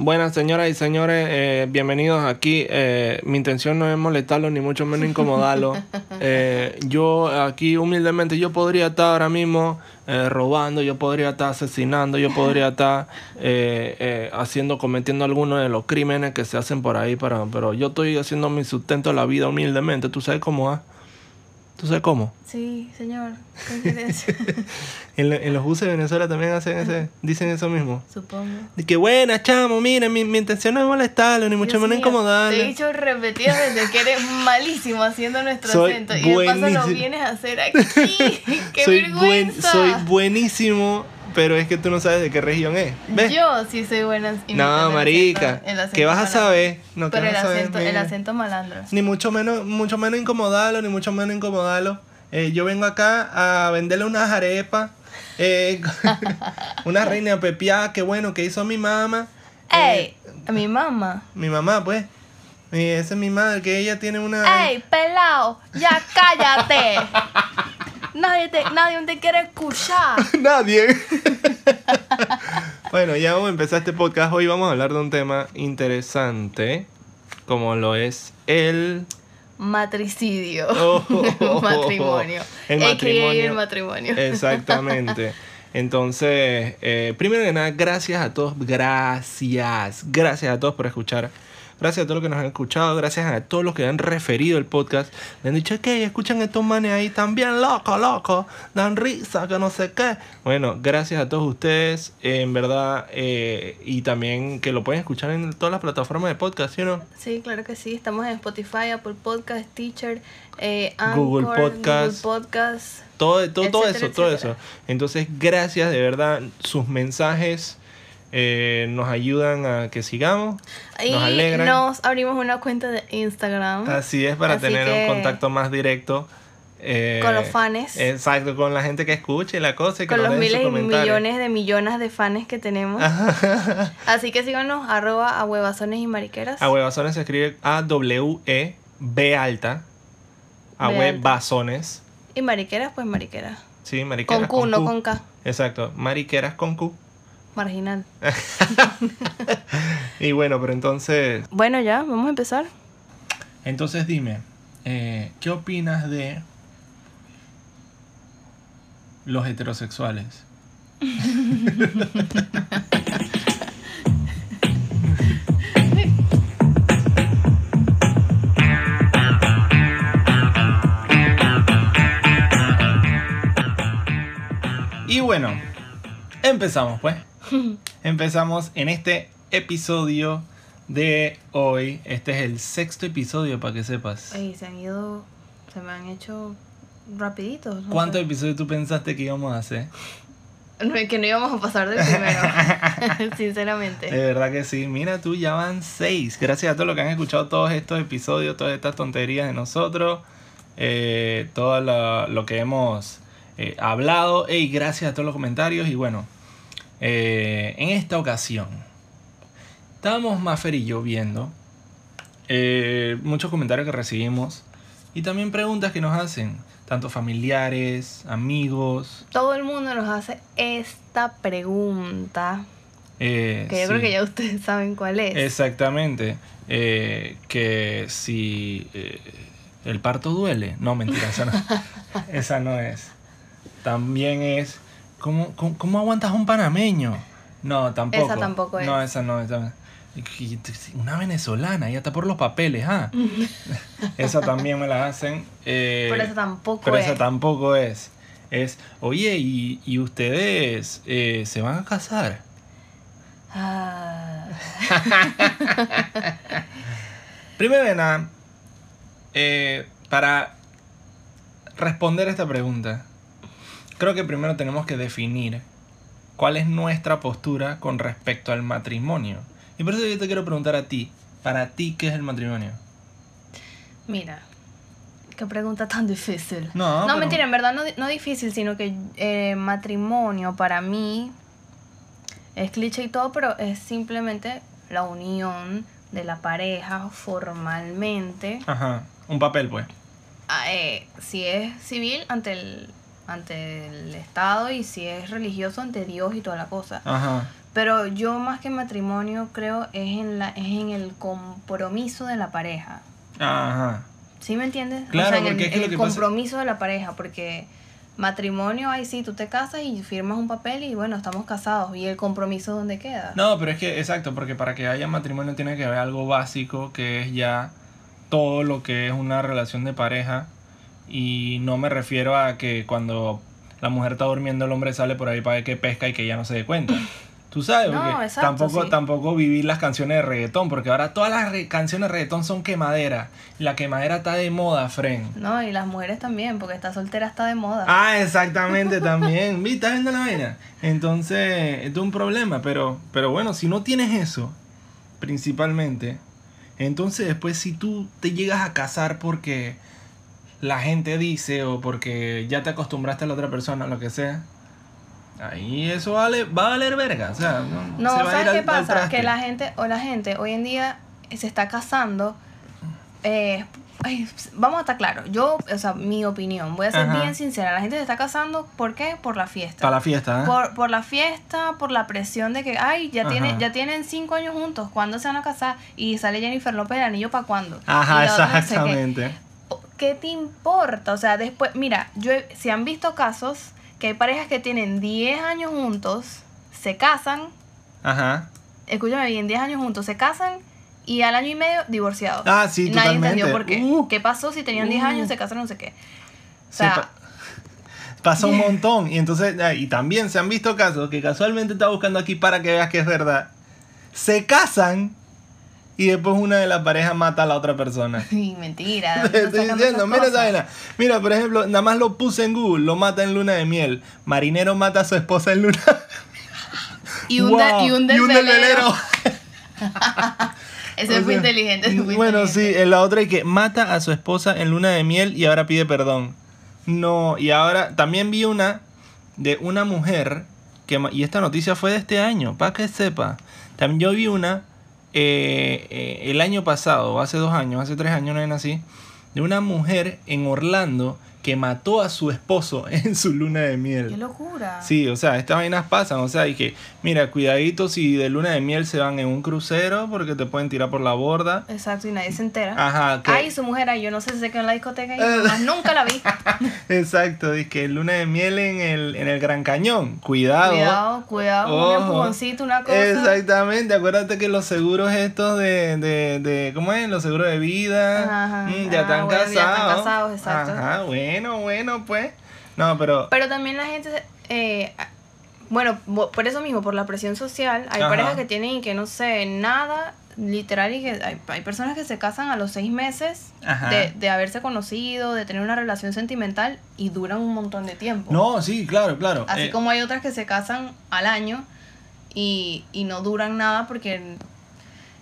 Buenas señoras y señores, eh, bienvenidos aquí. Eh, mi intención no es molestarlos ni mucho menos incomodarlos. Eh, yo aquí humildemente yo podría estar ahora mismo eh, robando, yo podría estar asesinando, yo podría estar eh, eh, haciendo, cometiendo algunos de los crímenes que se hacen por ahí, pero, pero yo estoy haciendo mi sustento de la vida humildemente. ¿Tú sabes cómo es? ¿Tú sabes cómo? Sí, señor. En, en los buses de Venezuela también hacen ese, dicen eso mismo. Supongo. De que buena, chamo, miren, mi, mi intención no es molestarlo, ni mucho menos incomodarlo. Te he dicho repetidas veces que eres malísimo haciendo nuestro Soy acento. Y de paso lo vienes a hacer aquí. ¡Qué soy, buen, vergüenza! soy buenísimo, pero es que tú no sabes de qué región es. ¿Ves? Yo sí soy buena no, el marica. acento- el acento ¿Qué vas a saber? No, ¿qué Pero el vas a saber? acento, el acento malandro. Ni mucho menos, mucho menos incomodarlo, ni mucho menos incomodarlo. Eh, yo vengo acá a venderle unas arepas. Eh, una reina pepiada, que bueno, que hizo mi mamá. Eh, ¡Ey! A mi mamá. mi mamá, pues. Esa es mi madre, que ella tiene una... ¡Ey, pelao! ¡Ya cállate! nadie, te, nadie te quiere escuchar. Nadie. bueno, ya vamos a empezar este podcast. Hoy vamos a hablar de un tema interesante, como lo es el... Matricidio. Oh, matrimonio. el matrimonio. el matrimonio. Exactamente. Entonces, eh, primero que nada, gracias a todos, gracias, gracias a todos por escuchar. Gracias a todos los que nos han escuchado, gracias a todos los que han referido el podcast. Le han dicho que escuchan estos manes ahí también, loco, loco, dan risa, que no sé qué. Bueno, gracias a todos ustedes, eh, en verdad, eh, y también que lo pueden escuchar en todas las plataformas de podcast, ¿sí o no? Sí, claro que sí. Estamos en Spotify, Apple Podcast, Teacher, eh, Google Podcast. Google Podcast. Todo, todo, todo Etcétera, eso, todo eso. Entonces, gracias, de verdad, sus mensajes eh, nos ayudan a que sigamos, Y nos alegran. nos abrimos una cuenta de Instagram Así es, para Así tener un contacto más directo. eh, con los fans. Exacto, con la gente que escuche la cosa y que con los miles y millones de millones de fans que tenemos. Así que síganos, arroba a huevazones y mariqueras. A huevazones se escribe A-W-E-B alta. A B alta. huevazones. Y mariqueras, pues mariqueras. Sí, mariqueras. Con Q, no Q. con K. Exacto, mariqueras con Q. Marginal. Y bueno, pero entonces. Bueno, ya, vamos a empezar. Entonces dime, eh, ¿qué opinas de los heterosexuales? Y bueno, empezamos pues. Empezamos en este episodio de hoy. Este es el sexto episodio para que sepas. Ay, se han ido, se me han hecho rapiditos. no ¿Cuántos episodios tú pensaste que íbamos a hacer? No, que no íbamos a pasar del primero. Sinceramente. De verdad que sí. Mira tú, ya van seis. Gracias a todos los que han escuchado todos estos episodios, todas estas tonterías de nosotros, eh, todo lo, lo que hemos eh, hablado. Y gracias a todos los comentarios. Y bueno, eh, en esta ocasión, estábamos Maffer y yo viendo eh, muchos comentarios que recibimos y también preguntas que nos hacen, tanto familiares, amigos. Todo el mundo nos hace esta pregunta. eh, Que yo sí. creo que ya ustedes saben cuál es. Exactamente. Eh, que si eh, el parto duele. No, mentira, esa no, esa no es. También es. ¿Cómo, cómo, cómo aguantas un panameño? No, tampoco. Esa tampoco es. No, esa no. Esa, una venezolana, ya está por los papeles, ¿ah? esa también me la hacen. eh, Pero esa tampoco pero es. esa tampoco es. Es, oye, ¿y, y ustedes eh, se van a casar? Ah, Primero de nada, eh, para responder esta pregunta, creo que primero tenemos que definir cuál es nuestra postura con respecto al matrimonio. Y por eso yo te quiero preguntar a ti, para ti, ¿qué es el matrimonio? mira, qué pregunta tan difícil. No, No, pero- mentira, en verdad no, no difícil, sino que eh, matrimonio para mí es cliché y todo, pero es simplemente la unión de la pareja formalmente. Ajá, un papel pues. ah, eh, si es civil ante el, ante el Estado y si es religioso ante Dios y toda la cosa. Ajá. Pero yo más que matrimonio creo es en la es en el compromiso de la pareja. Ajá. ¿Sí me entiendes? Claro, en porque el, es que lo el pasa- compromiso de la pareja, porque matrimonio, ahí sí, tú te casas y firmas un papel y bueno, estamos casados. ¿Y el compromiso dónde queda? No, pero es que, exacto, porque para que haya matrimonio tiene que haber algo básico que es ya todo lo que es una relación de pareja. Y no me refiero a que cuando la mujer está durmiendo el hombre sale por ahí para ver que pesca y que ya no se dé cuenta. Tú sabes, No, porque exacto, tampoco, sí. tampoco vivir las canciones de reggaetón, porque ahora todas las re- canciones de reggaetón son quemadera. La quemadera está de moda, Fren. No, y las mujeres también, porque esta soltera está de moda. Ah, exactamente también. ¿Viste? ¿Estás viendo la vaina? Entonces, esto es un problema. Pero, pero bueno, si no tienes eso, principalmente, entonces después si tú te llegas a casar porque la gente dice o porque ya te acostumbraste a la otra persona, lo que sea, ahí eso vale, va a valer verga. O sea, no, No, se va a ¿sabes ir qué al- pasa? Que la gente, o la gente hoy en día se está casando. eh, ay, vamos a estar claros. Yo, o sea, mi opinión, voy a ser Ajá. bien sincera. La gente se está casando, ¿por qué? Por la fiesta. Para la fiesta, ¿eh? Por, por la fiesta, por la presión de que, ay, ya, Ajá. tiene, ya tienen cinco años juntos, ¿cuándo se van a casar? Y sale Jennifer López, el anillo para cuándo. Ajá, no sé qué. exactamente. ¿Qué te importa? O sea, después, mira, yo he- se han visto casos que hay parejas que tienen 10 años juntos, se casan, Ajá. escúchame bien, 10 años juntos, se casan y al año y medio divorciados. Ah, sí, Nadie entendió totalmente. por qué. Uh. ¿Qué pasó si tenían 10 Uh. años, se casaron, no sé qué? O sea, pa- pasa un montón. Y entonces, ah, y también se han visto casos que casualmente está buscando aquí para que veas que es verdad. Se casan y después una de las parejas mata a la otra persona. y mentira. Te estoy diciendo, mira esa vaina. Mira, por ejemplo, nada más lo puse en Google, lo mata en luna de miel. Marinero mata a su esposa en luna. Y un, de- Wow, y un y un desvelero. Ese O fue sea, inteligente. ese fue Bueno, sí, inteligente. en la otra es que mata a su esposa en luna de miel y ahora pide perdón. No, y ahora también vi una de una mujer que y esta noticia fue de este año, para que sepa. También yo vi una eh, eh, el año pasado, hace dos años, hace tres años, no así, de una mujer en Orlando que mató a su esposo en su luna de miel. Qué locura. Sí, o sea, estas vainas pasan, o sea, y que, mira, cuidadito si de luna de miel se van en un crucero porque te pueden tirar por la borda. Exacto, y nadie se entera. Ajá, que, Ay, su mujer, ay, yo no sé si se quedó en la discoteca y más nunca la vi. exacto, dice que luna de miel en el, en el Gran Cañón, cuidado. Cuidado, cuidado, un empujoncito, una cosa. Exactamente, acuérdate que los seguros estos de, de, de ¿cómo es? Los seguros de vida, Ajá, mm, ya ah, están bueno, casados. ya están casados, exacto. Ajá, bueno, bueno, pues. No, pero... Pero también la gente, eh, bueno, por eso mismo, por la presión social, hay Ajá. parejas que tienen y que no sé nada, literal, y que hay, hay personas que se casan a los seis meses de, de haberse conocido, de tener una relación sentimental y duran un montón de tiempo. No, sí, claro, claro. Así Eh, como hay otras que se casan al año y, y no duran nada porque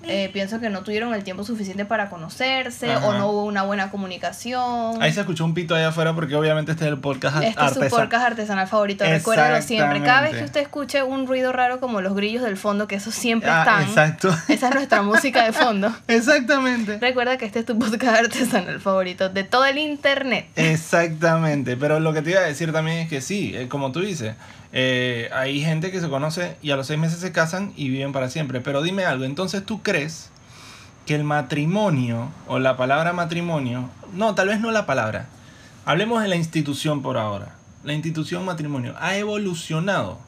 eh, pienso que no tuvieron el tiempo suficiente para conocerse Ajá. o no hubo una buena comunicación. Ahí se escuchó un pito allá afuera porque obviamente este es el podcast Este es su artesanal. podcast artesanal favorito, recuérdalo siempre. Cada vez que usted escuche un ruido raro como los grillos del fondo, que esos siempre Ah, están, exacto. esa es nuestra música de fondo. Exactamente. Recuerda que este es tu podcast artesanal favorito de todo el internet. Exactamente, pero lo que te iba a decir también es que sí, eh, como tú dices, eh, hay gente que se conoce y a los seis meses se casan y viven para siempre. Pero dime algo, entonces tú crees que el matrimonio o la palabra matrimonio, no, tal vez no la palabra, hablemos de la institución por ahora. La institución matrimonio ha evolucionado.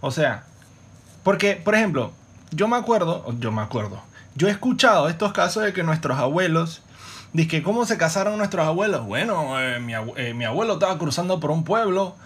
O sea, porque, por ejemplo, yo me acuerdo, yo me acuerdo, yo he escuchado estos casos de que nuestros abuelos, Dice cómo se casaron nuestros abuelos. Bueno, eh, mi, abue- eh, mi abuelo estaba cruzando por un pueblo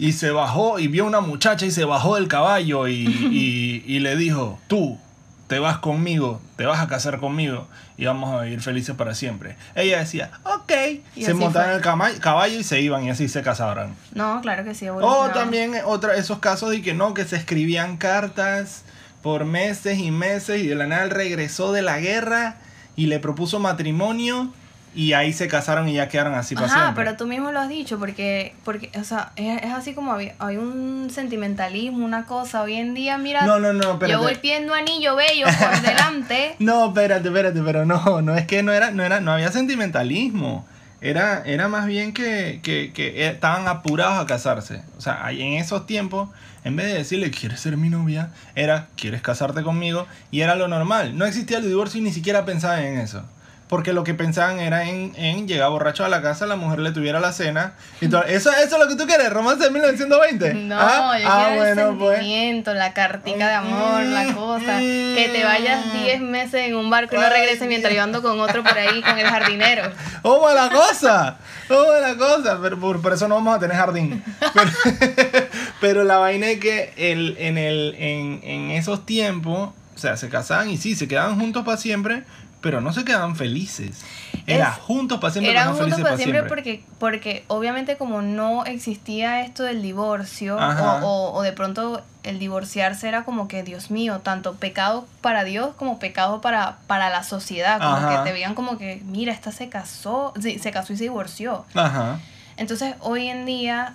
y se bajó y vio una muchacha y se bajó del caballo y, y- y le dijo, tú te vas conmigo, te vas a casar conmigo y vamos a vivir felices para siempre. Ella decía, ok. Y se montaron en el cama- caballo y se iban y así se casaron. No, claro que sí. O también otra, esos casos de que no, que se escribían cartas por meses y meses y de la nada regresó de la guerra y le propuso matrimonio y ahí se casaron y ya quedaron así para Ajá, siempre. pero tú mismo lo has dicho, porque, porque o sea, es, es así como había- hay un sentimentalismo, una cosa. Hoy en día, mira, No, no, no, yo voy pidiendo anillo bello por delante. No, espérate, espérate, pero no, no es que no era, no era, no había sentimentalismo. Era, era más bien que, que, que estaban apurados a casarse. O sea, ahí en esos tiempos, en vez de decirle, ¿quieres ser mi novia? Era, ¿quieres casarte conmigo? Y era lo normal. No existía el divorcio y ni siquiera pensaban en eso. Porque lo que pensaban era en, en llegar borracho a la casa, la mujer le tuviera la cena. Y todo. ¿Eso, ¿Eso es lo que tú quieres? ¿Romance de 1920? No, ¿Ah? yo Ah, quiero el pues. sentimiento, la cartica de amor, Mm, la cosa. Que te vayas 10 meses en un barco y no regreses mientras yo ando con otro por ahí, con el jardinero. ¡Oh, la cosa! ¡Oh, la cosa! Pero por, por eso no vamos a tener jardín. Pero, pero la vaina es que el, en, el, en, en esos tiempos, o sea, se casaban y sí, se quedaban juntos para siempre, pero no se quedaban felices. Era Es- juntos para siempre, Eran juntos para para siempre porque, porque obviamente como no existía esto del divorcio o, o, o de pronto el divorciarse era como que, Dios mío, tanto pecado para Dios como pecado para, para la sociedad. Como Ajá. que te veían como que, mira, esta se casó, sí, se casó y se divorció. Ajá. Entonces, hoy en día,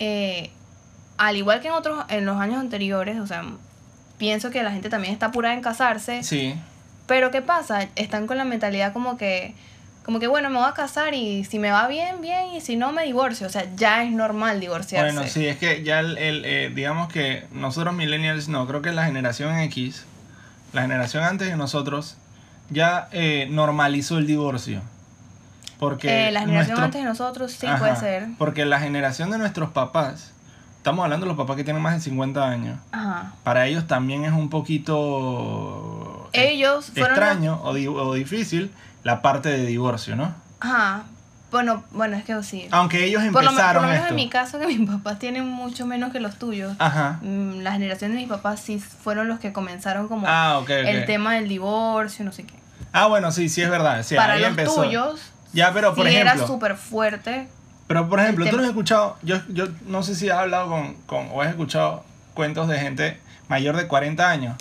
eh, al igual que en otros, en los años anteriores, o sea, pienso que la gente también está apurada en casarse, Sí. Pero ¿qué pasa? Están con la mentalidad como que, como que bueno, me voy a casar y si me va bien, bien, y si no, me divorcio. O sea, ya es normal divorciarse. Bueno, sí, es que ya el, el, eh, digamos que nosotros millennials, no, creo que la generación X, la generación antes de nosotros, ya eh, normalizó el divorcio. Porque Eh, la generación nuestro- antes de nosotros sí Ajá, puede ser. Porque la generación de nuestros papás, estamos hablando de los papás que tienen más de 50 años, Ajá. para ellos también es un poquito Ellos fueron los- extraño o, di- o difícil la parte de divorcio, ¿no? Ajá. Bueno, bueno, es que sí. Aunque ellos por, lo, por empezaron lo menos esto. en mi caso, que mis papás tienen mucho menos que los tuyos. Ajá. Mm, La generación de mis papás sí fueron los que comenzaron como Ah, ok, ok. el tema del divorcio, no sé qué. Ah, bueno, sí, sí es verdad. Sí, Para ahí los empezó. tuyos, Ya, pero por sí ejemplo. era súper fuerte. Pero por ejemplo, tú no has escuchado, yo, yo no sé si has hablado con, con o has escuchado cuentos de gente mayor de 40 años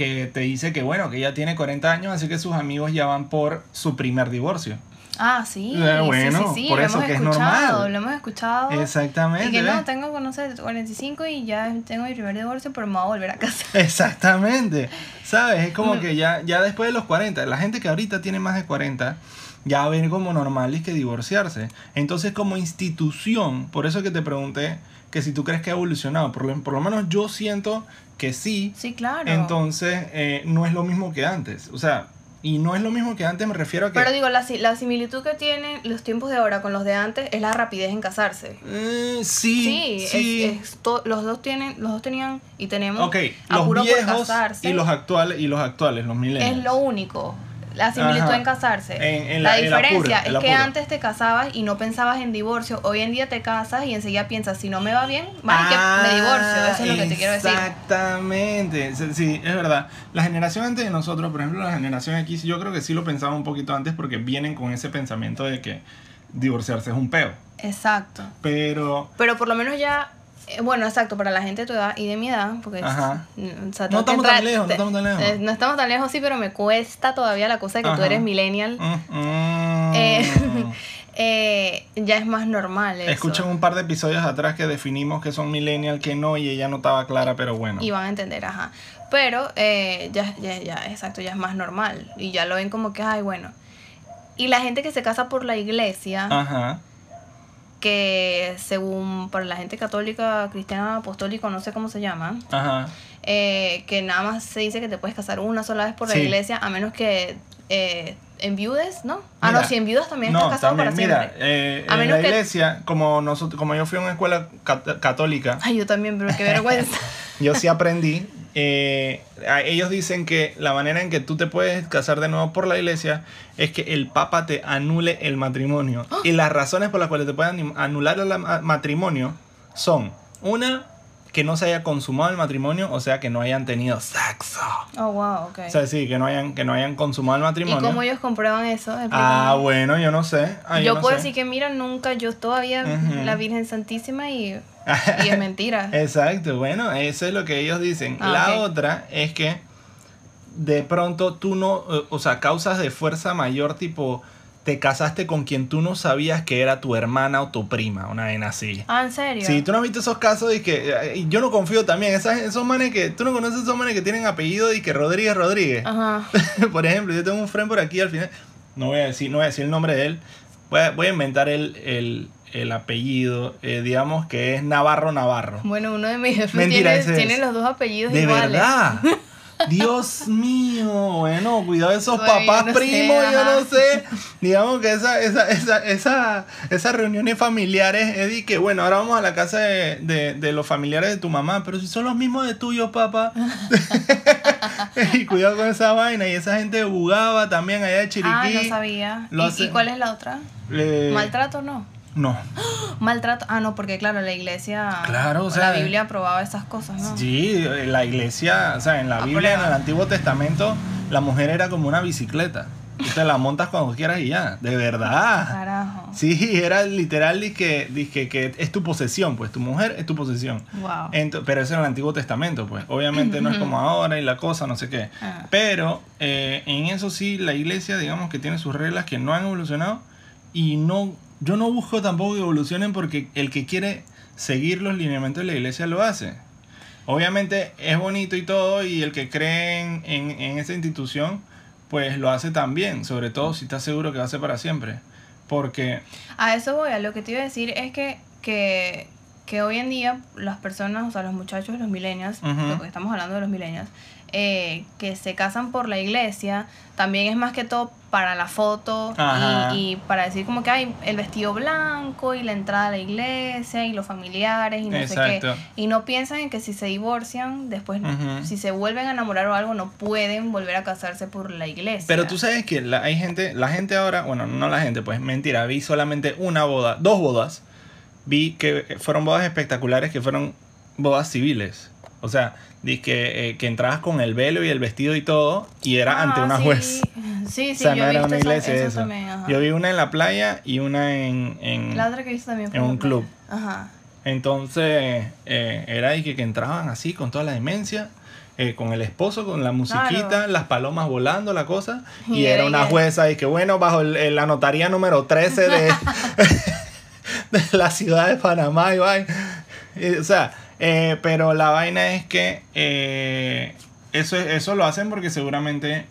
que te dice que bueno, que ya tiene 40 años, así que sus amigos ya van por su primer divorcio. Ah, sí. Eh, sí, bueno, sí, sí, por lo eso hemos que es escuchado, normal. Lo hemos escuchado. Exactamente. Y que ¿ves? no, tengo, no sé, 45 y ya tengo mi primer divorcio, pero me voy a volver a casa. Exactamente. ¿Sabes? Es como Mm. que ya, ya después de los 40, la gente que ahorita tiene más de 40, ya ven como normal es que divorciarse. Entonces, como institución, por eso que te pregunté que si tú crees que ha evolucionado, por lo, por lo menos yo siento que sí. Sí, claro. Entonces, eh, no es lo mismo que antes. O sea, y no es lo mismo que antes, me refiero a que... Pero digo, la, si- la similitud que tienen los tiempos de ahora con los de antes es la rapidez en casarse. Eh, Sí, sí, sí. es- es to- los dos tienen, los dos tenían y tenemos ok, los apuro por viejos casarse. y los actuales, y los actuales, los millennials. es lo único. La similitud Ajá. en casarse. En- en la, la- diferencia apuro, el es que antes te casabas y no pensabas en divorcio. Hoy en día te casas y enseguida piensas, si no me va bien, más que me divorcio. Eso es lo que te quiero decir. Exactamente, sí, es verdad. La generación antes de nosotros, por ejemplo, la generación X, yo creo que sí lo pensaba un poquito antes porque vienen con ese pensamiento de que divorciarse es un peo. Exacto. Pero, Pero por lo menos ya, bueno, exacto, para la gente de tu edad y de mi edad, porque... Ajá. mm, o sea, No estamos tan lejos, no estamos tan lejos. eh, no estamos tan lejos, sí, pero me cuesta todavía la cosa de que tú eres millennial. mm, mm, Eh, eh, ya es más normal eso. escuchen un par de episodios atrás que definimos que son millennial, que no, y ella no estaba clara, pero bueno. Y van a entender, ajá. Pero eh, ya, ya, ya, exacto, ya es más normal. Y ya lo ven como que, ay, bueno. Y la gente que se casa por la iglesia, Ajá. Que según para la gente católica, cristiana, apostólica, no sé cómo se llama, Ajá. eh, que nada más se dice que te puedes casar una sola vez por la Sí. iglesia, a menos que eh, enviudes, ¿no? ah, Mira, no, si enviudas también no, estás casado también, para mira, eh, A en menos la que- iglesia, como nosotros, como yo fui a una escuela cat- católica, Ay, yo también, pero qué vergüenza. yo sí aprendí. Eh, ellos dicen que la manera en que tú te puedes casar de nuevo por la iglesia es que el papa te anule el matrimonio. ¡Ah! Y las razones por las cuales te pueden anular el ma- matrimonio son, una, que no se haya consumado el matrimonio, o sea, que no hayan tenido sexo. oh, wow, ok. O sea, sí, que no hayan, que no hayan consumado el ¿Y matrimonio. cómo ellos comprueban eso? Ah, bueno, yo no sé. Ah, yo no puedo sé. decir que, mira, nunca, yo todavía la Virgen Santísima y, y es mentira. Exacto, bueno, eso es lo que ellos dicen. Ah, la otra es que de pronto tú no, o sea, causas de fuerza mayor, tipo, te casaste con quien tú no sabías que era tu hermana o tu prima, una vez así. Ah, ¿en serio? Sí, tú no has visto esos casos y que eh, y yo no confío también, esas, esos manes que tú no conoces esos manes que tienen apellido y que Rodríguez Rodríguez. Ajá. por ejemplo, yo tengo un friend por aquí al final, no voy a decir, no voy a decir el nombre de él, voy a, voy a inventar el, el, el apellido, eh, digamos que es Navarro Navarro. Bueno, uno de mis jefes Mentira, tiene, tiene los dos apellidos De iguales. verdad. Dios mío, bueno, cuidado de esos Bueno, papás no sé, primos, yo ajá. no sé. Digamos que esa, esa, esa, esa, esas reuniones familiares, Eddie, que bueno, ahora vamos a la casa de, de, de los familiares de tu mamá, pero si son los mismos de tuyos, papá. y cuidado con esa vaina. Y esa gente jugaba también allá de Chiriquí. Ah, no sabía. Lo ¿Y, hace- y cuál es la otra? Eh, ¿Maltrato no? No. Maltrato. Ah, no, porque claro, la iglesia. Claro, o sea, La Biblia aprobaba esas cosas, ¿no? Sí, la iglesia, o sea, en la Ah, Biblia, en el Antiguo Testamento, la mujer era como una bicicleta. Tú te la montas cuando quieras y ya, de verdad. Carajo. Sí, era literal dizque, dizque que es tu posesión, pues tu mujer es tu posesión. Wow. Pero eso en el Antiguo Testamento, pues. Obviamente no es como ahora y la cosa, no sé qué. Ah. Pero eh, en eso sí, la iglesia, digamos que tiene sus reglas que no han evolucionado y no, yo no busco tampoco que evolucionen porque el que quiere seguir los lineamientos de la iglesia lo hace. Obviamente es bonito y todo y el que cree en, en, en esa institución, pues lo hace también, sobre todo si está seguro que va a ser para siempre. Porque A eso voy, a lo que te iba a decir es que, que, que hoy en día las personas, o sea, los muchachos, los millennials, estamos hablando de los millennials, eh, que se casan por la iglesia, también es más que todo para la foto y, y para decir como que hay el vestido blanco y la entrada a la iglesia y los familiares y no sé qué. Y no piensan en que si se divorcian, después, si se vuelven a enamorar o algo, no pueden volver a casarse por la iglesia. Pero tú sabes que la, hay gente, la gente ahora, bueno, no la gente, pues mentira, vi solamente una boda, dos bodas. Vi que fueron bodas espectaculares, que fueron bodas civiles. O sea, di que, eh, que entrabas con el velo y el vestido y todo, y era Ah, ante una sí. juez. Sí, sí, o sea, yo no era una iglesia eso eso. también. Yo vi una en la playa y una en... en- La otra que también en un playa. club. Ajá. Entonces, eh, era que, que entraban así, con toda la demencia, eh, con el esposo, con la musiquita, Claro. las palomas volando, la cosa. Y, Y era una jueza y que, bueno, bajo el- el- la notaría número 13 de, de la ciudad de Panamá y. Y, O sea, eh, pero la vaina es que eh, eso, es- eso lo hacen porque seguramente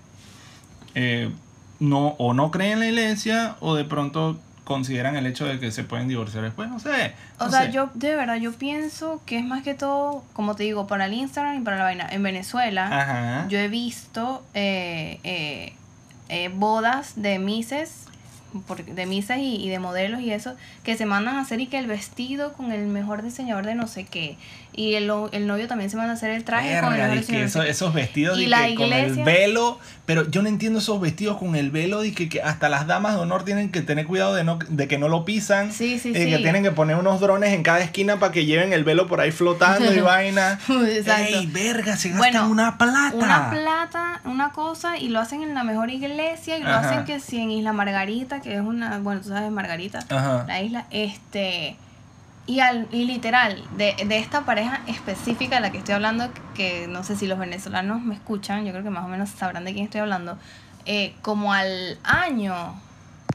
eh, no, o no creen en la iglesia o de pronto consideran el hecho de que se pueden divorciar después, no sé. O sea, sé. yo de verdad, yo pienso que es más que todo, como te digo, para el Instagram y para la vaina. En Venezuela, Ajá. yo he visto eh, eh, eh, bodas de mises, de misas y, y de modelos y eso, que se mandan a hacer y que el vestido con el mejor diseñador de no sé qué. Y el, el novio también se manda a hacer el traje con el que eso- esos vestidos Y la que con el iglesia- velo, pero yo no entiendo esos vestidos con el velo y que, que hasta las damas de honor tienen que tener cuidado de no de que no lo pisan, Sí, sí, eh, que tienen que poner unos drones en cada esquina para que lleven el velo por ahí flotando y vaina. Exacto. Ey, verga, se gastan Bueno, una plata. Una plata, una cosa, y lo hacen en la mejor iglesia, y lo Ajá. hacen que si en Isla Margarita, que es una, bueno, tú sabes Margarita, Ajá. la isla, este, y, al, y literal, de, de esta pareja específica de la que estoy hablando, que no sé si los venezolanos me escuchan, yo creo que más o menos sabrán de quién estoy hablando, eh, como al año,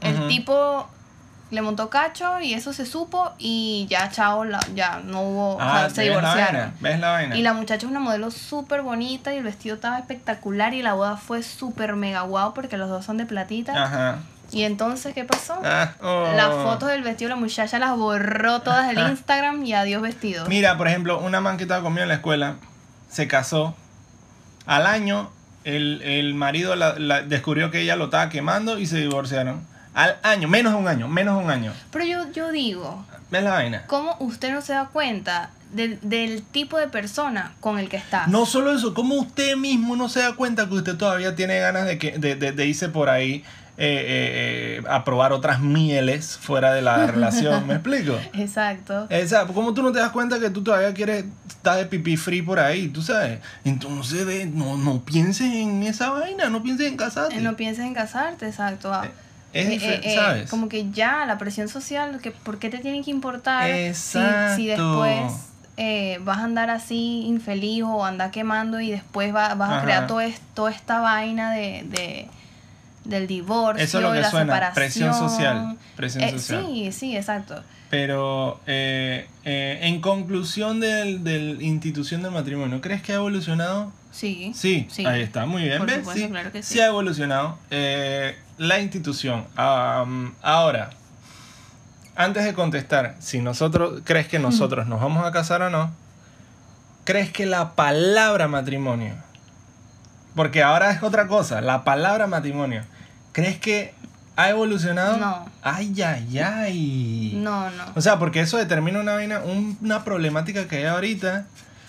el tipo le montó cacho y eso se supo y ya chao, la- ya no hubo, o sea, se Ah, ¿ves la divorciaron. vaina? ¿Ves la vaina? Y la muchacha es una modelo súper bonita y el vestido estaba espectacular y la boda fue súper mega guau porque los dos son de platita. Ajá. Y entonces, ¿qué pasó? Ah, oh. Las fotos del vestido la muchacha las borró todas del Instagram y adiós vestido. Mira, por ejemplo, una man que estaba conmigo en la escuela se casó. Al año, el, el marido la- la- descubrió que ella lo estaba quemando y se divorciaron. Al año, menos de un año, menos de un año. Pero yo, yo digo, ¿Ves la vaina? ¿cómo usted no se da cuenta del, del tipo de persona con el que está? No solo eso, como usted mismo no se da cuenta que usted todavía tiene ganas de, que, de, de- de irse por ahí eh, eh, eh, a probar otras mieles fuera de la relación? ¿Me explico? Exacto. Esa, ¿Cómo tú no te das cuenta que tú todavía quieres estar de pipí free por ahí? ¿Tú sabes? Entonces, no, no pienses en esa vaina, no pienses en casarte. Eh, No pienses en casarte, exacto. Ah, es eh, eh, eh, ¿sabes? Como que ya, la presión social, que ¿por qué te tiene que importar si, Exacto. si después eh, vas a andar así infeliz o andar quemando y después va- vas a crear todo es- toda esta vaina de, de- del divorcio, Eso es lo de que la suena, separación. presión social, presión Eh, social. Sí, sí, exacto. Pero eh, eh, en conclusión del, del institución del matrimonio, ¿crees que ha evolucionado? Sí. Sí, Sí. ahí está, muy bien. Por ¿ves? supuesto, sí, claro que sí sí. ha evolucionado. La institución. Ahora, antes de contestar, si nosotros crees que nosotros nos vamos a casar o no, crees que la palabra matrimonio, porque ahora es otra cosa, la palabra matrimonio, ¿crees que ha evolucionado? No. Ay, ay, ay. No, no. O sea, porque eso determina una vaina, un- una problemática que hay ahorita.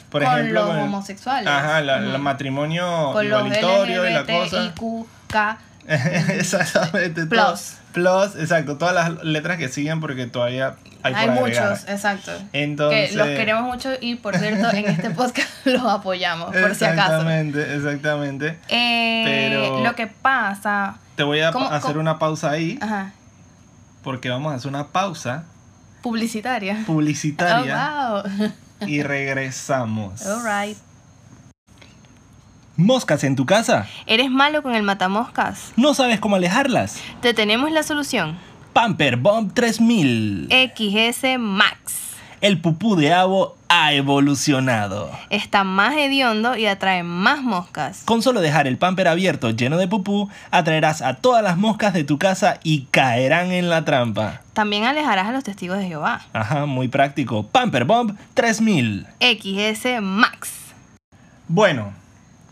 Por con ejemplo, los con el- homosexuales. Ajá, la- el matrimonio con los igualitario y la LGBT, cosa. IQK. Exactamente. Plus. todo- Plus, exacto. Todas las letras que siguen porque todavía hay, Hay, por muchos, exacto. Entonces, que los queremos mucho y por cierto en este podcast los apoyamos, por si acaso. Exactamente, exactamente. Eh, Pero- Lo que pasa. Te voy a ¿Cómo- pa- hacer cómo? una pausa ahí Ajá. porque vamos a hacer una pausa Publicitaria. publicitaria Oh, wow. y regresamos. Alright. ¿Moscas en tu casa? ¿Eres malo con el matamoscas? ¿No sabes cómo alejarlas? Te tenemos la solución. Pamper Bomb 3000. XS Max. El pupú de abo ha evolucionado. Está más hediondo y atrae más moscas. Con solo dejar el pamper abierto lleno de pupú, atraerás a todas las moscas de tu casa y caerán en la trampa. También alejarás a los testigos de Jehová. Ajá, muy práctico. Pamper Bomb 3000. XS Max. Bueno,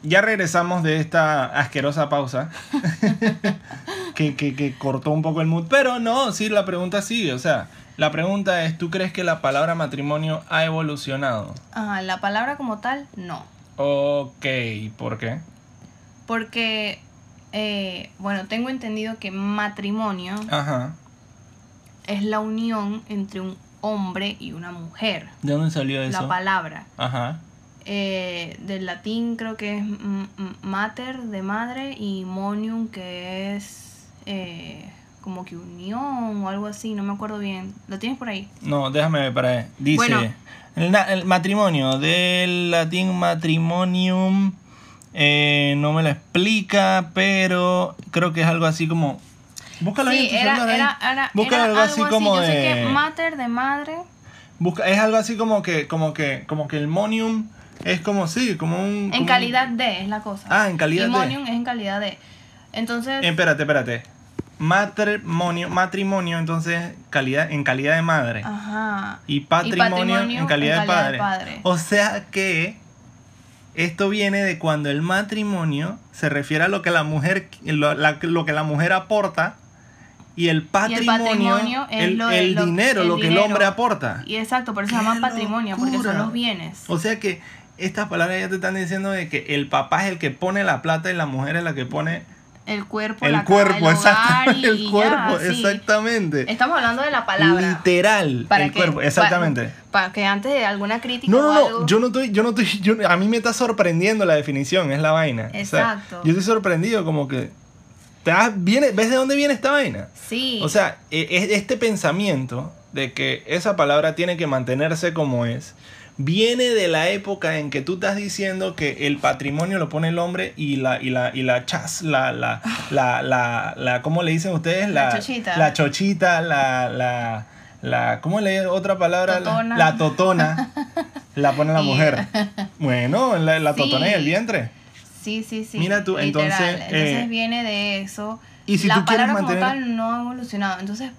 ya regresamos de esta asquerosa pausa que, que- que cortó un poco el mood. Pero no, sí, la pregunta sigue. O sea, la pregunta es, ¿tú crees que la palabra matrimonio ha evolucionado? Ajá, la palabra como tal, no. Ok, ¿por qué? Porque, eh, bueno, tengo entendido que matrimonio Ajá. es la unión entre un hombre y una mujer. ¿De dónde salió eso? La palabra. Ajá. Eh, del latín creo que es mater de madre y monium que es eh, como que unión o algo así, no me acuerdo bien. ¿Lo tienes por ahí? No, déjame ver para ver. Dice, Bueno. el, matrimonio, del latín matrimonium, eh, no me lo explica, pero creo que es algo así como... Búscalo ahí sí, era, ahí. era, era, Busca era algo así como Yo sé de- que mater de madre. Busca, es algo así como que, como que, como que el monium es como, sí, como un... como En un- calidad de es la cosa. Ah, en calidad y de. monium es en calidad de. Entonces, Espérate, espérate. Matrimonio, matrimonio, entonces, calidad, en calidad de madre. ajá. Y patrimonio, patrimonio en calidad, en de, calidad padre. de padre. O sea que esto viene de cuando el matrimonio se refiere a lo que la mujer, lo, la- lo que la mujer aporta y el patrimonio, patrimonio es el, lo de- el lo- dinero, lo que el hombre aporta. Y exacto, por eso se ¡Qué llaman patrimonio, porque son los bienes. O sea que estas palabras ya te están diciendo de que el papá es el que pone la plata y la mujer es la que pone El cuerpo, el la cuerpo, exactamente. y- El y cuerpo, ya, sí. exactamente. Estamos hablando de la palabra. Literal, Para el que- cuerpo, exactamente. Para que antes de alguna crítica No, o no, no, yo no estoy, yo no estoy, yo- a mí me está sorprendiendo la definición, es la vaina. O sea, Exacto. yo estoy sorprendido como que, te das- viene, ¿ves de dónde viene esta vaina? Sí. O sea, e- este pensamiento de que esa palabra tiene que mantenerse como es, viene de la época en que tú estás diciendo que el patrimonio lo pone el hombre y la, y la, y la chas, la, la, la, la, la, ¿cómo le dicen ustedes? La chochita. La chochita, la, la, la, ¿cómo le otra palabra? La- Totona. La, totona. La pone la mujer. Bueno, la, la Sí. totona y el vientre. sí, sí, sí. Mira tú, literal. entonces, Entonces eh, viene de eso. y si la tú quieres palabra como mantener- tal no ha evolucionado. Entonces,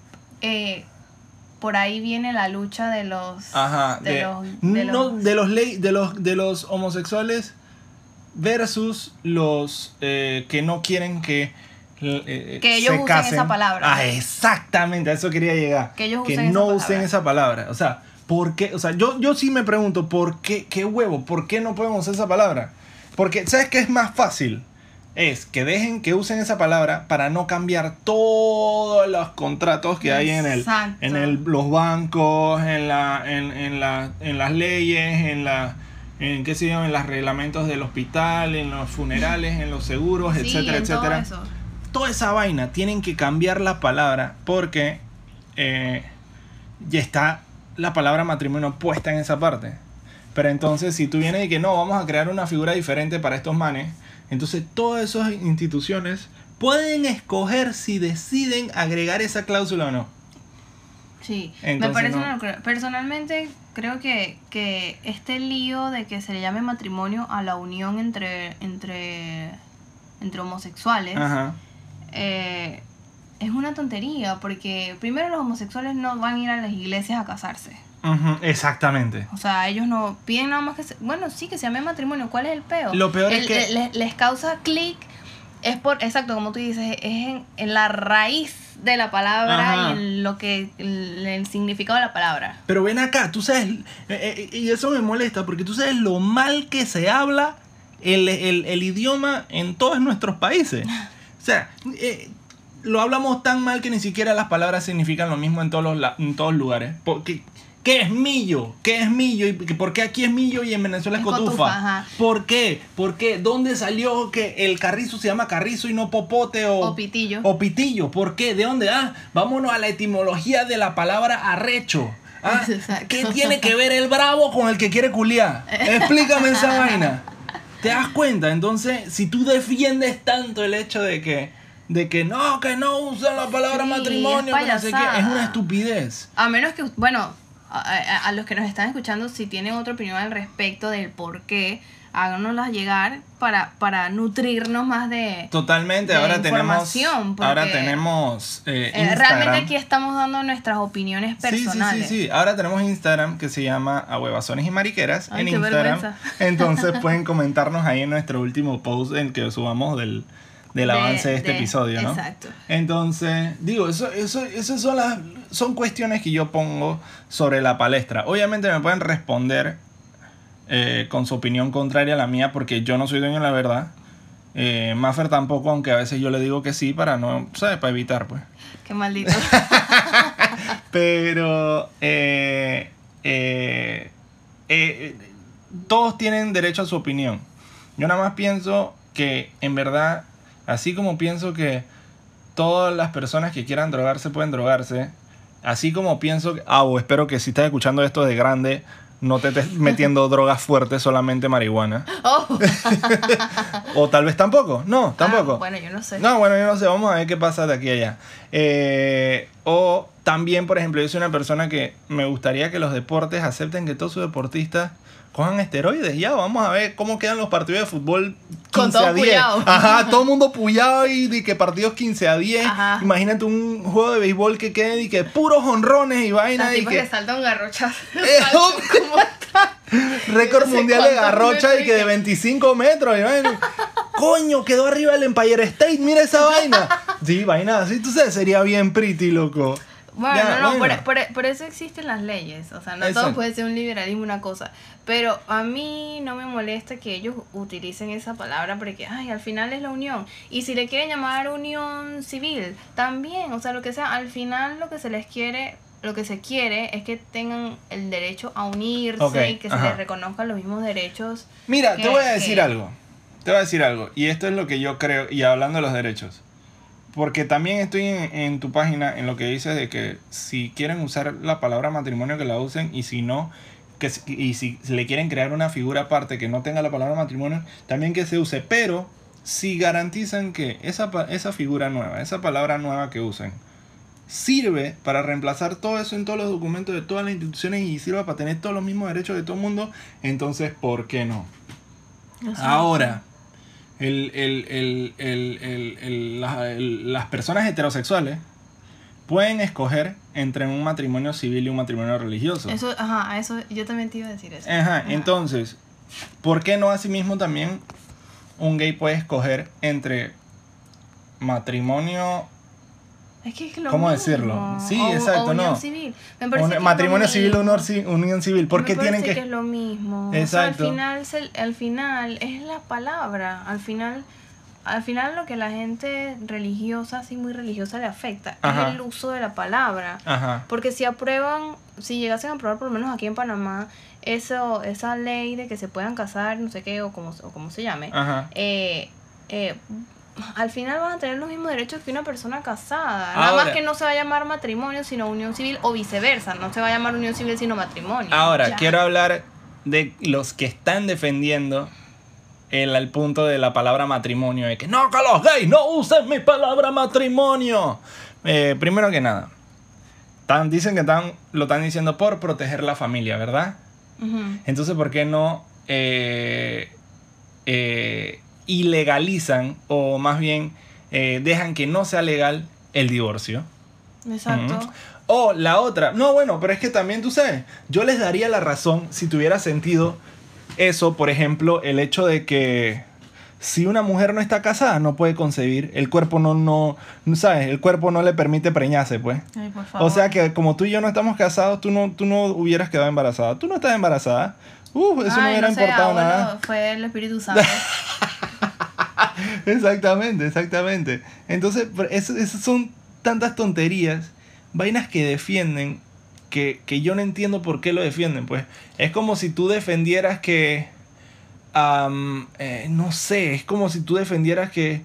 eh, por ahí viene la lucha de los. Ajá, de, de, los. De no, los- de los ley, de los de los homosexuales versus los eh, que no quieren que eh, Que ellos se usen casen. esa palabra. Ah, exactamente, a eso quería llegar. Que ellos usen esa no palabra. usen esa palabra. O sea, ¿por qué? O sea, yo, yo sí me pregunto, ¿por qué? ¿Qué huevo? ¿Por qué no podemos usar esa palabra? Porque, ¿sabes qué es más fácil? Es que dejen que usen esa palabra para no cambiar todos los contratos que hay en el, en el, los bancos, en, la, en, en, la, en las leyes, en la en qué sé yo, en los reglamentos del hospital, en los funerales, en los seguros, Sí, etcétera, todo etcétera eso. toda esa vaina tienen que cambiar la palabra porque eh, ya está la palabra matrimonio puesta en esa parte. Pero entonces, si tú vienes y que no, vamos a crear una figura diferente para estos manes, entonces todas esas instituciones pueden escoger si deciden agregar esa cláusula o no. Sí, Entonces, me parece no. Personalmente, creo que, que este lío de que se le llame matrimonio a la unión entre, entre, entre homosexuales Ajá. eh, es una tontería, porque primero los homosexuales no van a ir a las iglesias a casarse. Ujú, exactamente. O sea, ellos no piden nada más que... se- bueno, sí, que se llame matrimonio. ¿Cuál es el peo? Lo peor es que- le- les, les causa clic. Es por... Exacto, como tú dices, es en, en la raíz de la palabra Ajá. y en lo que... El, el significado de la palabra. Pero ven acá, tú sabes, eh, eh, y eso me molesta, porque tú sabes lo mal que se habla el, el- el idioma en todos nuestros países. O sea, eh, lo hablamos tan mal que ni siquiera las palabras significan lo mismo en todos los en todos lugares. Porque, ¿Qué es millo? ¿Qué es millo? ¿Y por qué aquí es millo y en Venezuela es, cotufa? ¿Por qué? ¿Por qué? ¿Dónde salió que el carrizo se llama carrizo y no popote o, O pitillo. o pitillo? ¿Por qué? ¿De dónde? Ah, vámonos a la etimología de la palabra arrecho. Ah. ¿Qué tiene que ver el bravo con el que quiere culiar? Explícame esa vaina. ¿Te das cuenta? Entonces, si tú defiendes tanto el hecho de que, de que no, que no usan la palabra Sí, matrimonio, es no sé qué, es una estupidez. A menos que, bueno, a, a- los que nos están escuchando, si tienen otra opinión al respecto del por qué, háganoslas llegar para, para nutrirnos más de... Totalmente, de ahora tenemos, información, porque, ahora tenemos eh, Eh, realmente aquí estamos dando nuestras opiniones Sí, sí, sí, personales. sí. Ahora tenemos Instagram que se llama A Huevazones y Mariqueras Ay, en Instagram. vergüenza. Entonces pueden comentarnos ahí en nuestro último post en que subamos del, del De- avance de este de- episodio, ¿no? exacto. Entonces, digo, eso, eso, esas son las son cuestiones que yo pongo sobre la palestra. Obviamente me pueden responder eh, con su opinión contraria a la mía porque yo no soy dueño de la verdad. Eh, Maffer tampoco, aunque a veces yo le digo que sí para no, ¿sabes? Para evitar, pues. Qué maldito. Pero eh, eh, eh, todos tienen derecho a su opinión. Yo nada más pienso que en verdad, así como pienso que todas las personas que quieran drogarse pueden drogarse, así como pienso que, ah, o espero que si estás escuchando esto de grande, no te estés metiendo drogas fuertes, solamente marihuana. Oh. O tal vez tampoco. No, tampoco. Ah, bueno, yo no sé. No, bueno, yo no sé, vamos a ver qué pasa de aquí a allá. Eh, o también, por ejemplo, yo soy una persona que me gustaría que los deportes acepten que todos sus deportistas cojan esteroides. Ya, vamos a ver cómo quedan los partidos de fútbol 15 Con a todos 10. puyados. Ajá, todo el mundo puyado y de que partidos 15 a 10. Ajá. Imagínate un juego de béisbol que quede y que puros honrones y vaina y que que saltan garrochas. ¿Cómo está? récord no mundial de garrocha y que de y que- 25 metros. y vaina. Coño, quedó arriba el Empire State, mira esa vaina. Sí, vaina así, tú sabes, sería bien pretty, loco. Bueno, Ya, no, bueno. Por, por- por eso existen las leyes. O sea, no Exacto. todo puede ser un liberalismo, una cosa. Pero a mí no me molesta que ellos utilicen esa palabra porque, ay, al final es la unión. Y si le quieren llamar unión civil, también. O sea, lo que sea, al final lo que se les quiere, lo que se quiere es que tengan el derecho a unirse Ok, y que se ajá. les reconozcan los mismos derechos. Mira, te que- voy a decir que- algo. Te voy a decir algo. Y esto es lo que yo creo, y hablando de los derechos. Porque también estoy en, en tu página en lo que dices de que si quieren usar la palabra matrimonio que la usen y si no, que, y si le quieren crear una figura aparte que no tenga la palabra matrimonio, también que se use. Pero si garantizan que esa, esa figura nueva, esa palabra nueva que usen, sirve para reemplazar todo eso en todos los documentos de todas las instituciones y sirva para tener todos los mismos derechos de todo el mundo, entonces, ¿por qué no? Ahora, el- el- el- el- el- la- las personas heterosexuales pueden escoger entre un matrimonio civil y un matrimonio religioso. Eso, ajá, eso, yo también te iba a decir eso. Ajá, Ajá. entonces, ¿por qué no asimismo también un gay puede escoger entre matrimonio Es que es lo ¿Cómo mismo. decirlo? Sí, O- exacto, o unión no. civil. Me parece un- que matrimonio civil unión, unión civil? ¿Por qué tienen parece que...? es lo mismo. Exacto. O sea, al final, se- al final es la palabra. Al final, al final lo que la gente religiosa, así muy religiosa, le afecta Ajá. es el uso de la palabra. Ajá. Porque si aprueban, si llegasen a aprobar por lo menos aquí en Panamá, eso, esa ley de que se puedan casar, no sé qué, o como, o como se llame, Ajá. eh, eh, al final van a tener los mismos derechos que una persona casada. Nada más que no se va a llamar matrimonio, sino unión civil, o viceversa. No se va a llamar unión civil, sino matrimonio. Ahora, Ya. quiero hablar de los que están defendiendo el, punto de la palabra matrimonio, de que no, que los gays no usen mi palabra matrimonio. Eh, primero que nada, tan, dicen que están, lo están diciendo por proteger la familia, ¿verdad? Entonces, ¿por qué no eh, eh, ilegalizan o más bien eh, dejan que no sea legal el divorcio. Exacto. O la otra, no, bueno, pero es que también tú sabes, yo les daría la razón si tuviera sentido eso, por ejemplo, el hecho de que si una mujer no está casada no puede concebir, el cuerpo no, no, no sabes, el cuerpo no le permite preñarse, pues. Ay, por favor. O sea que como tú y yo no estamos casados, tú no, tú no hubieras quedado embarazada. Tú no estás embarazada. Uh, eso no hubiera sé, importado nada. Fue el Espíritu Santo. Exactamente, exactamente. Entonces, esas son tantas tonterías, vainas que defienden, que, que yo no entiendo por qué lo defienden. Pues es como si tú defendieras que, eh, no sé, es como si tú defendieras que,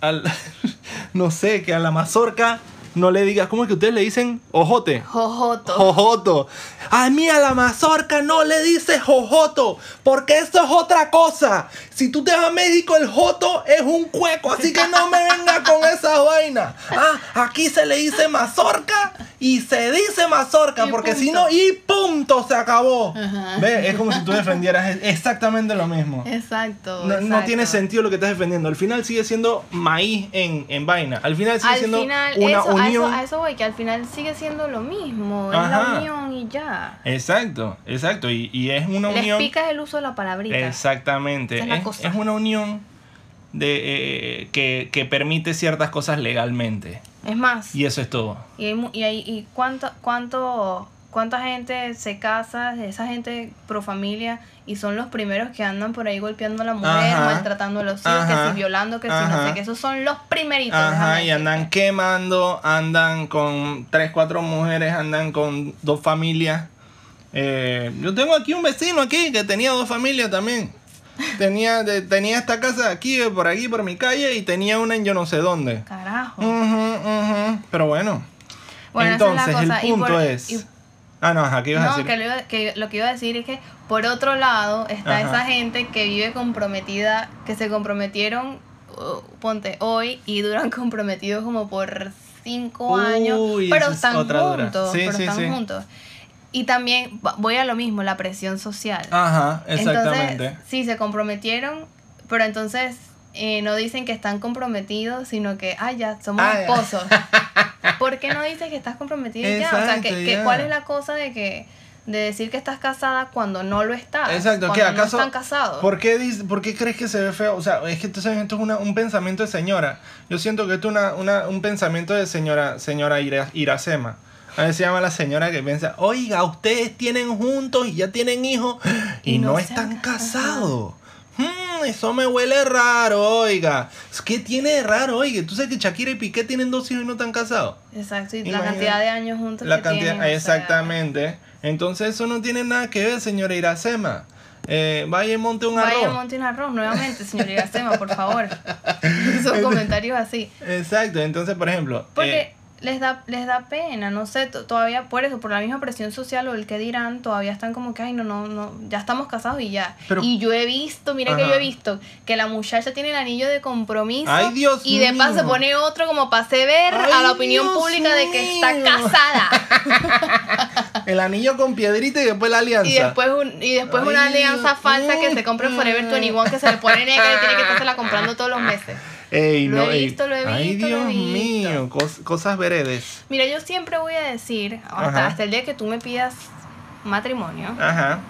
al, no sé, que a la mazorca no le digas, ¿cómo es que ustedes le dicen? Ojote. Jojoto. Jojoto. A mí a la mazorca no le dices jojoto, porque eso es otra cosa. Si tú te vas a México, el joto es un cueco, así que no me venga con esa vaina. Ah, aquí se le dice mazorca y se dice mazorca, Y porque si no, y punto, se acabó. Ajá. ¿Ve? Es como si tú defendieras exactamente lo mismo. Exacto. No, tiene sentido lo que estás defendiendo. Al final sigue siendo maíz en, en vaina. Al final sigue Al siendo final, una eso, a eso, unión. a eso voy, que al final sigue siendo lo mismo. Es la unión y ya. Exacto, exacto. Y, y es una Les unión. pica el uso de la palabrita. Exactamente. Es Es, es una unión de, eh, que, que permite ciertas cosas legalmente. Es más, Y eso es todo. y, hay, y, hay- y cuánto, cuánto, cuánta gente se casa, esa gente pro familia, y son los primeros que andan por ahí golpeando a la mujer, Ajá. maltratando a los hijos, Ajá. que si violando, que si no Ajá. sé qué. Esos son los primeritos. Ajá, y andan quemando, andan con tres, cuatro mujeres, andan con dos familias. Eh, yo tengo aquí un vecino aquí que tenía dos familias también. Tenía, de- tenía esta casa aquí, eh, por aquí, por mi calle, y tenía una en yo no sé dónde. Carajo. Ujú, ujú. Pero bueno. Bueno, es Entonces, cosa. el punto por- es. y- ah, no, ajá, ¿qué ibas a No, decir? que lo, iba- que lo que iba a decir es que por otro lado está Ajá. esa gente que vive comprometida, que se comprometieron, uh, ponte, hoy y duran comprometidos como por cinco Uy, años, pero es están juntos, Sí, pero sí, están sí. juntos. Y también voy a lo mismo, la presión social. Ajá, exactamente. Entonces, sí, se comprometieron, pero entonces eh, no dicen que están comprometidos, sino que, ah, ya, somos Ah, ya. esposos. ¿Por qué no dices que estás comprometido ya? O sea, que, que. ¿cuál es la cosa de que de decir que estás casada cuando no lo estás? Exacto, ¿qué acaso? no están casados. ¿por qué, dice- ¿Por qué crees que se ve feo? O sea, es que sabes, esto es una- un pensamiento de señora. Yo siento que esto es una, una- un pensamiento de señora, señora Ira- Iracema. A ver se llama la señora que piensa, oiga, ustedes tienen juntos y ya tienen hijos y, Y no, están han casado". casados. Hmm, eso me huele raro, oiga. ¿Qué tiene de raro, oiga? ¿Tú sabes que Shakira y Piqué tienen dos hijos y no están casados? Exacto, y la cantidad de años juntos La que cantidad, tienen, o sea, exactamente. Entonces eso no tiene nada que ver, señora Iracema. Eh, vaya y monte un Vaya, arroz. monte un arroz nuevamente, señor Iracema, por favor. Esos comentarios así. Exacto, entonces por ejemplo, Porque eh, les da les da pena, no sé, to- todavía por eso, por la misma presión social o el que dirán, todavía están como que, ay, no, no, no, ya estamos casados y ya. Pero- y yo he visto, mira que yo he visto, que la muchacha tiene el anillo de compromiso Ay, Dios y de paso pone otro como para hacer ver Ay, a la opinión Dios pública de que está casada. el anillo con piedrita y después la alianza. y después un, y después una alianza Dios. falsa que se compra en Forever 21 que se le pone negra y tiene que estársela comprando todos los meses. Ey, Lo no, he ey. visto, lo he Ay, visto, lo Dios he visto. mío, cos- cosas veredes. Mira, yo siempre voy a decir, hasta, hasta el día que tú me pidas matrimonio, Ajá.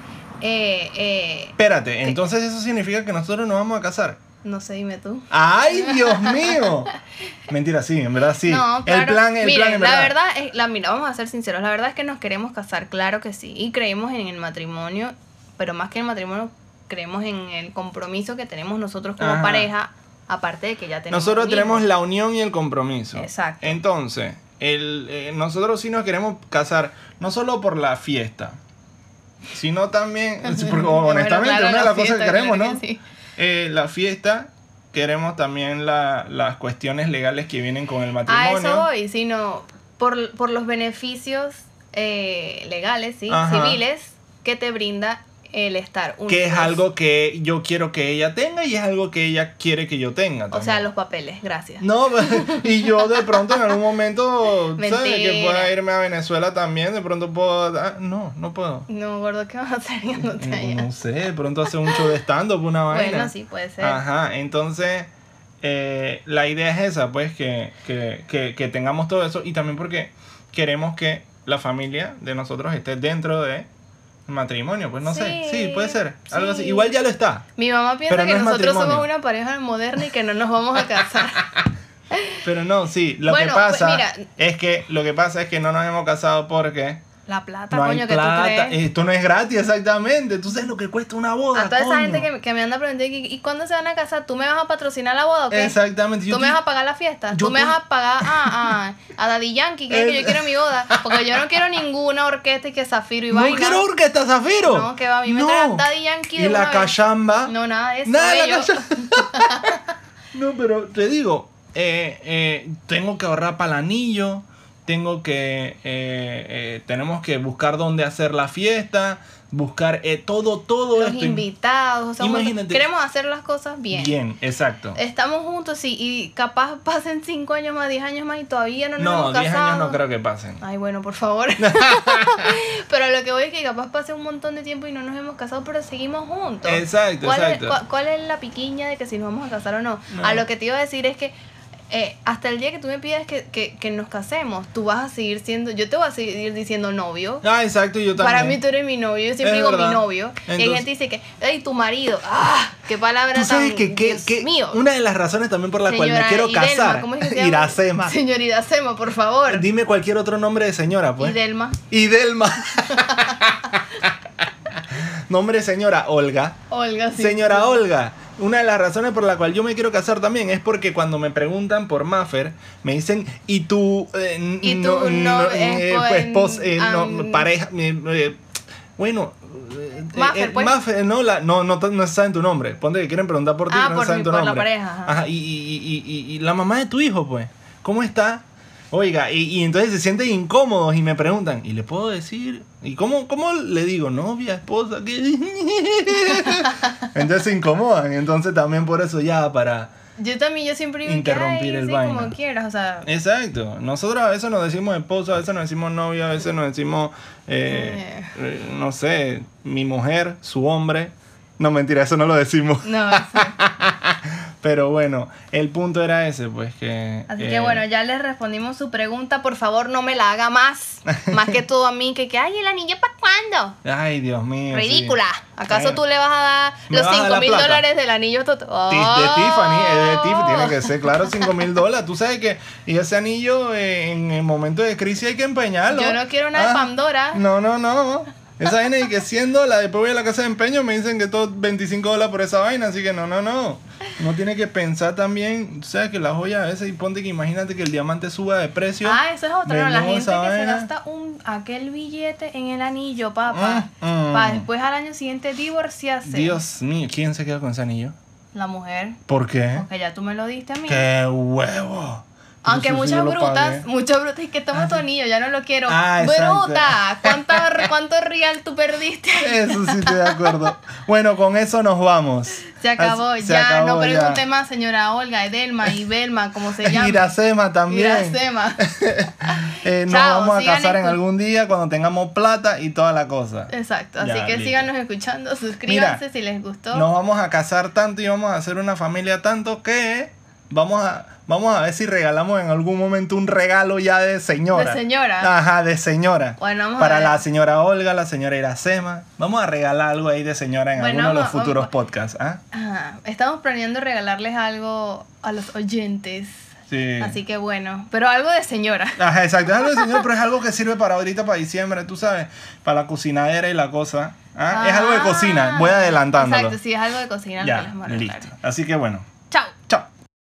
eh, eh, Espérate, entonces eso significa que nosotros nos vamos a casar. no sé, dime tú. ¡Ay, Dios mío! Mentira, sí, en verdad sí. No, claro. El plan, el Miren, plan, en la verdad. verdad, es, la, mira, vamos a ser sinceros, la verdad es que nos queremos casar, claro que sí, y creemos en el matrimonio, pero más que el matrimonio, creemos en el compromiso que tenemos nosotros como Ajá. pareja, aparte de que ya tenemos Nosotros tenemos la unión y el compromiso. Exacto. Entonces, el, eh, nosotros sí nos queremos casar, no solo por la fiesta, sino también, porque honestamente, claro, una de la las cosas que queremos, claro ¿no? que sí. Eh, la fiesta, queremos también la- las cuestiones legales que vienen con el A matrimonio. eso voy, sino por, por los beneficios eh, legales, ¿sí? Ajá. civiles, que te brinda el estar unidos. que es algo que yo quiero que ella tenga y es algo que ella quiere que yo tenga. O También. sea, los papeles, gracias. No, y yo de pronto en algún momento, ¿sabes? Que pueda irme a Venezuela también, de pronto puedo... ah, no, no puedo. No, gordo, ¿qué vas a hacer allá? No sé, de pronto hacer un show de stand-up, una vaina. Bueno, sí, puede ser. Ajá, entonces eh, la idea es esa, pues, que, que, que, que tengamos todo eso y también porque queremos que la familia de nosotros esté dentro de matrimonio, pues no sé, sí, puede ser, algo así. sí. Igual ya lo está, Mi mamá piensa no que nosotros somos una pareja moderna y que no nos vamos a casar. pero no, sí, lo Bueno, que pasa pues, mira. es que lo que pasa es que no nos hemos casado porque La plata, no hay coño, que plata, tú crees. esto no es gratis exactamente, tú sabes lo que cuesta una boda. A toda esa coño. gente que, que me anda preguntando, ¿y, y cuándo se van a casar? ¿Tú me vas a patrocinar la boda o qué? Exactamente. yo ¿Tú me te- vas a pagar la fiesta? yo ¿Tú me te- vas a pagar a, a, a Daddy Yankee? que es que yo quiero mi boda? Porque yo no quiero ninguna orquesta y que Zafiro y No vaina. quiero orquesta Zafiro. No, que va, a mí me trae Daddy Yankee de Y la cachamba. No, nada de eso. Nada de la cachamba. no, pero te digo, eh, eh, tengo que ahorrar para el anillo. Tengo que. eh, eh, tenemos que buscar dónde hacer la fiesta. Buscar eh, todo, todo Los esto. invitados. O sea, Imagínate. queremos hacer las cosas bien. Bien, exacto. Estamos juntos sí, y capaz pasen 5 años más, 10 años más y todavía no nos No, hemos 10 casado. años no creo que pasen. Ay, bueno, por favor. pero lo que voy es que capaz pase un montón de tiempo y no nos hemos casado, pero seguimos juntos. Exacto, ¿Cuál exacto. Es, cua- ¿Cuál es la piquiña de que si nos vamos a casar o no? No. A lo que te iba a decir es que eh, hasta el día que tú me pidas que, que, que nos casemos, tú vas a seguir siendo, yo te voy a seguir diciendo novio. Ah, exacto, yo también. Para mí tú eres mi novio, yo siempre Es digo verdad. mi novio. y hay Entonces- gente dice que, ay, tu marido. ¡Ah! ¡Qué palabra Tú sabes tan, que, que, Dios que mío! una de las razones también por la cual me Señora quiero Idelma, casar. ¿cómo es que se llama? Iracema. Señor Iracema, por favor. Dime cualquier otro nombre de señora, pues. Idelma. Idelma. Nombre de señora Olga. Olga, sí. Señora Olga, una de las razones por la cual yo me quiero casar también es porque cuando me preguntan por Maffer, me dicen, ¿y tu, eh, ¿Y no, tu no, no- eh, pues, eh, no, am- pareja? bueno. Maffer, eh, pues. Maffer, no, la, no, no, no saben tu nombre. Ponte que quieren preguntar por ti, Ah, no por saben mi- tu por la nombre. pareja, ajá. y, y, y, y, y la mamá de tu hijo, pues, ¿cómo está? Oiga, y, y entonces se sienten incómodos y me preguntan, ¿y le puedo decir? ¿Y cómo, cómo le digo? ¿Novia, esposa? ¿Qué? entonces se incomodan. Entonces también por eso ya para... Yo también, yo siempre digo Interrumpir que, el sí, vaina. como quieras, o sea... Exacto. Nosotros a veces nos decimos esposa, a veces nos decimos novia, a veces nos decimos, eh, eh, no sé, mi mujer, su hombre. No, mentira, eso no lo decimos. No. Pero bueno, el punto era ese, pues que... Así eh, que bueno, ya les respondimos su pregunta. Por favor, no me la haga más. Más que todo a mí, que, que ay, ¿el anillo para cuándo? Ay, Dios mío. sí. Ridícula. ¿Acaso Bueno. tú le vas a dar los vas a dar 5 la mil dólares del anillo? Ti- De ¡Oh! Tiffany, es de Tiffany, tiene que ser, claro, 5 mil dólares. Tú sabes que y ese anillo eh, en el momento de crisis hay que empeñarlo. Yo no quiero nada de Ah, Pandora. No, no, no. Esa vaina y que 100 dólares, después voy a la casa de empeño me dicen que todo 25 dólares por esa vaina, así que no, no, no. No tiene que pensar también, tú sabes que la joya a veces, y ponte que imagínate que el diamante suba de precio. Ah, eso es otra. No, la gente que se gasta un, aquel billete en el anillo, papá. Mm, mm. Para después al año siguiente divorciarse. Dios mío, ¿quién se queda con ese anillo? La mujer. ¿Por qué? Porque ya tú me lo diste a mí. ¡Qué huevo! Aunque muchas brutas, muchas brutas, y que toma tu anillo, ya no lo quiero. Ah. ¡Bruta! ¿Cuánto, ¿Cuánto real tú perdiste? Eso sí estoy de acuerdo. Bueno, con eso nos vamos. Se acabó, Así- se ya. acabó no ya. pregunte más, señora Olga, Edelma y Belma, como se llama. Iracema también. Iracema. Eh, nos Chao, vamos a casar en algún día cuando tengamos plata y toda la cosa. Exacto, así Ya, que listo. síganos escuchando, suscríbanse Mira, si les gustó. Nos vamos a casar tanto y vamos a hacer una familia tanto que vamos a vamos a ver si regalamos en algún momento un regalo ya de señora. De señora. Ajá, de señora. Bueno, vamos a Para ver. la señora Olga, la señora Iracema. Vamos a regalar algo ahí de señora en Bueno, alguno de los vamos- futuros vamos- podcasts. ¿ah? Ajá, estamos planeando regalarles algo a los oyentes. Sí. Así que bueno, pero algo de señora. Ajá, exacto. Es algo de señor, pero es algo que sirve para ahorita, para diciembre, tú sabes, para la cocinadera y la cosa. ¿ah? Es algo de cocina, voy Ah, adelantándolo. Exacto, sí, es algo de cocina. Ya, vamos listo. Así que bueno,